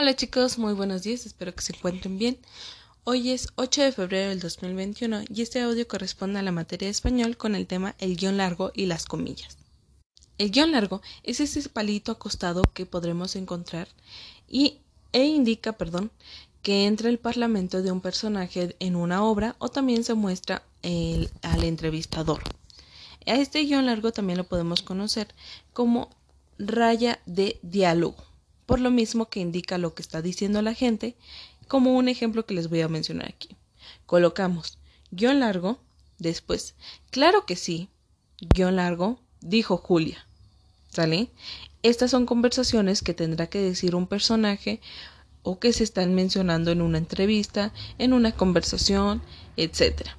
Hola chicos, muy buenos días, espero que se encuentren bien. Hoy es 8 de febrero del 2021 y este audio corresponde a la materia de español con el tema el guion largo y las comillas. El guion largo es ese palito acostado que podremos encontrar y, e indica, perdón, que entra el parlamento de un personaje en una obra o también se muestra al entrevistador. A este guion largo también lo podemos conocer como raya de diálogo por lo mismo que indica lo que está diciendo la gente, como un ejemplo que les voy a mencionar aquí. Colocamos guion largo, después, claro que sí, guion largo, dijo Julia. ¿Sale? Estas son conversaciones que tendrá que decir un personaje o que se están mencionando en una entrevista, en una conversación, etc.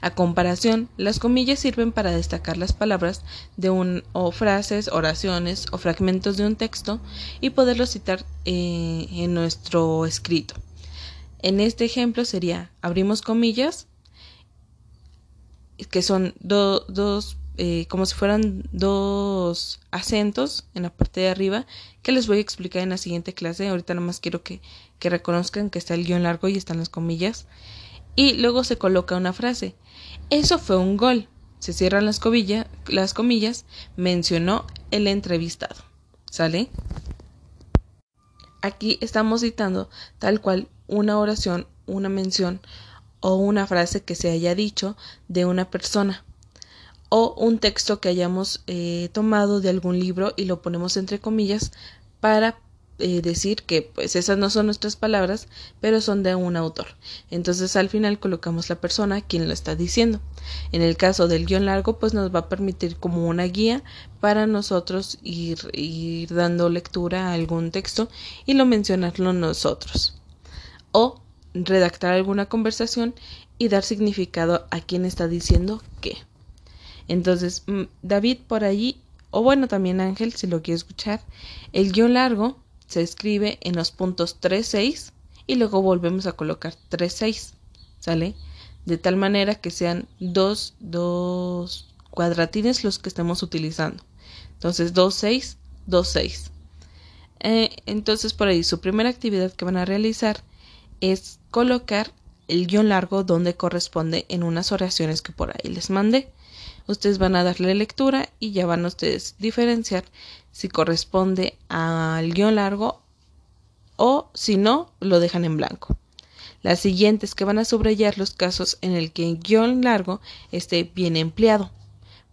A comparación, las comillas sirven para destacar las palabras de un o frases, oraciones o fragmentos de un texto y poderlos citar eh, en nuestro escrito. En este ejemplo sería abrimos comillas que son dos eh, como si fueran dos acentos en la parte de arriba que les voy a explicar en la siguiente clase. Ahorita nada más quiero que, que reconozcan que está el guion largo y están las comillas y luego se coloca una frase. Eso fue un gol. Se cierran las, las comillas, mencionó el entrevistado. ¿Sale? Aquí estamos citando tal cual una oración, una mención o una frase que se haya dicho de una persona o un texto que hayamos eh, tomado de algún libro y lo ponemos entre comillas para eh, decir que pues esas no son nuestras palabras, pero son de un autor. Entonces al final colocamos la persona quien lo está diciendo. En el caso del guion largo, pues nos va a permitir como una guía para nosotros ir, ir dando lectura a algún texto y lo mencionarlo nosotros. O redactar alguna conversación y dar significado a quien está diciendo qué. Entonces, mm, David por allí, o bueno, también Ángel, si lo quiere escuchar, el guion largo se escribe en los puntos 3, 6 y luego volvemos a colocar 3, 6, ¿sale? De tal manera que sean dos, dos cuadratines los que estemos utilizando. Entonces 2, 6, 2, 6. entonces por ahí su primera actividad que van a realizar es colocar el guion largo donde corresponde en unas oraciones que por ahí les mandé. Ustedes van a darle lectura y ya van a ustedes diferenciar si corresponde al guion largo o si no, lo dejan en blanco. Las siguientes que van a subrayar los casos en el que el guion largo esté bien empleado.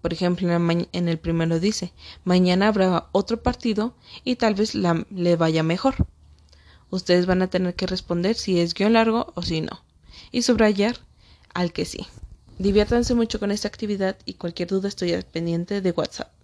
Por ejemplo, en el primero dice, mañana habrá otro partido y tal vez le vaya mejor. Ustedes van a tener que responder si es guion largo o si no. Y subrayar al que sí. Diviértanse mucho con esta actividad y cualquier duda estoy pendiente de WhatsApp.